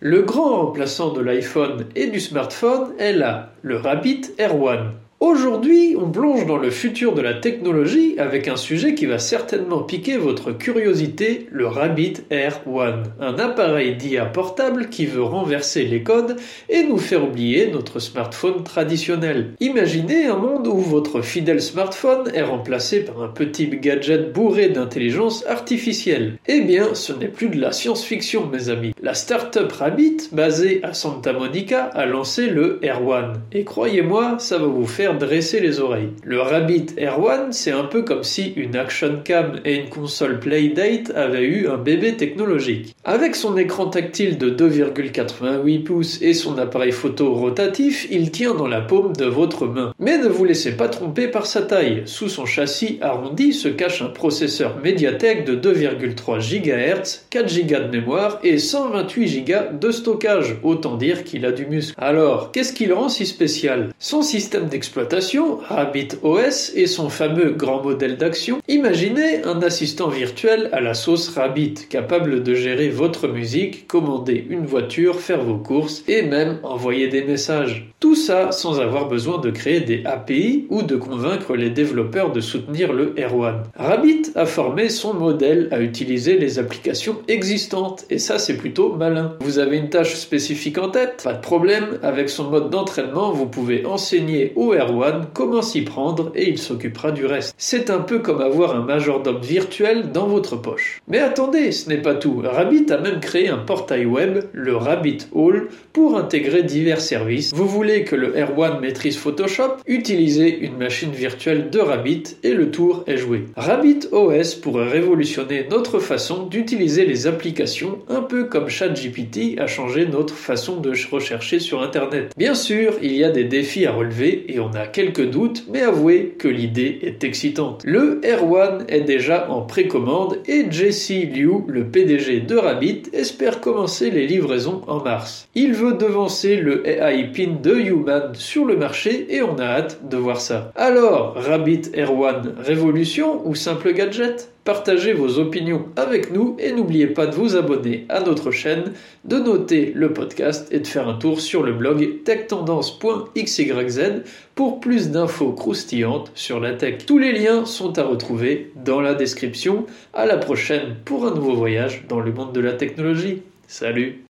Le grand remplaçant de l'iPhone et du smartphone est là, le Rabbit Air One. Aujourd'hui, on plonge dans le futur de la technologie avec un sujet qui va certainement piquer votre curiosité, le Rabbit Air One, un appareil d'IA portable qui veut renverser les codes et nous faire oublier notre smartphone traditionnel. Imaginez un monde où votre fidèle smartphone est remplacé par un petit gadget bourré d'intelligence artificielle. Eh bien, ce n'est plus de la science-fiction, mes amis. La startup Rabbit, basée à Santa Monica, a lancé le Air One. Et croyez-moi, ça va vous faire dresser les oreilles. Le Rabbit Air One, c'est un peu comme si une action cam et une console Playdate avaient eu un bébé technologique. Avec son écran tactile de 2,88 pouces et son appareil photo rotatif, il tient dans la paume de votre main. Mais ne vous laissez pas tromper par sa taille. Sous son châssis arrondi se cache un processeur Mediatek de 2,3 GHz, 4 Go de mémoire et 128 Go de stockage. Autant dire qu'il a du muscle. Alors, qu'est-ce qui le rend si spécial? Son système d'exploitation Rabbit OS et son fameux grand modèle d'action, imaginez un assistant virtuel à la sauce Rabbit, capable de gérer votre musique, commander une voiture, faire vos courses et même envoyer des messages. Tout ça sans avoir besoin de créer des API ou de convaincre les développeurs de soutenir le R1. Rabbit a formé son modèle à utiliser les applications existantes et ça c'est plutôt malin. Vous avez une tâche spécifique en tête? Pas de problème, avec son mode d'entraînement vous pouvez enseigner au R1 comment s'y prendre et il s'occupera du reste. C'est un peu comme avoir un majordome virtuel dans votre poche. Mais attendez, ce n'est pas tout. Rabbit a même créé un portail web, le Rabbit Hall, pour intégrer divers services. Vous voulez que le R1 maîtrise Photoshop? Utilisez une machine virtuelle de Rabbit et le tour est joué. Rabbit OS pourrait révolutionner notre façon d'utiliser les applications, un peu comme ChatGPT a changé notre façon de rechercher sur Internet. Bien sûr, il y a des défis à relever et on a quelques doutes, mais avouez que l'idée est excitante. Le R1 est déjà en précommande et Jesse Liu, le PDG de Rabbit, espère commencer les livraisons en mars. Il veut devancer le AI Pin de Human sur le marché et on a de voir ça. Alors, Rabbit R1, révolution ou simple gadget? Partagez vos opinions avec nous et n'oubliez pas de vous abonner à notre chaîne, de noter le podcast et de faire un tour sur le blog techtendance.xyz pour plus d'infos croustillantes sur la tech. Tous les liens sont à retrouver dans la description. À la prochaine pour un nouveau voyage dans le monde de la technologie. Salut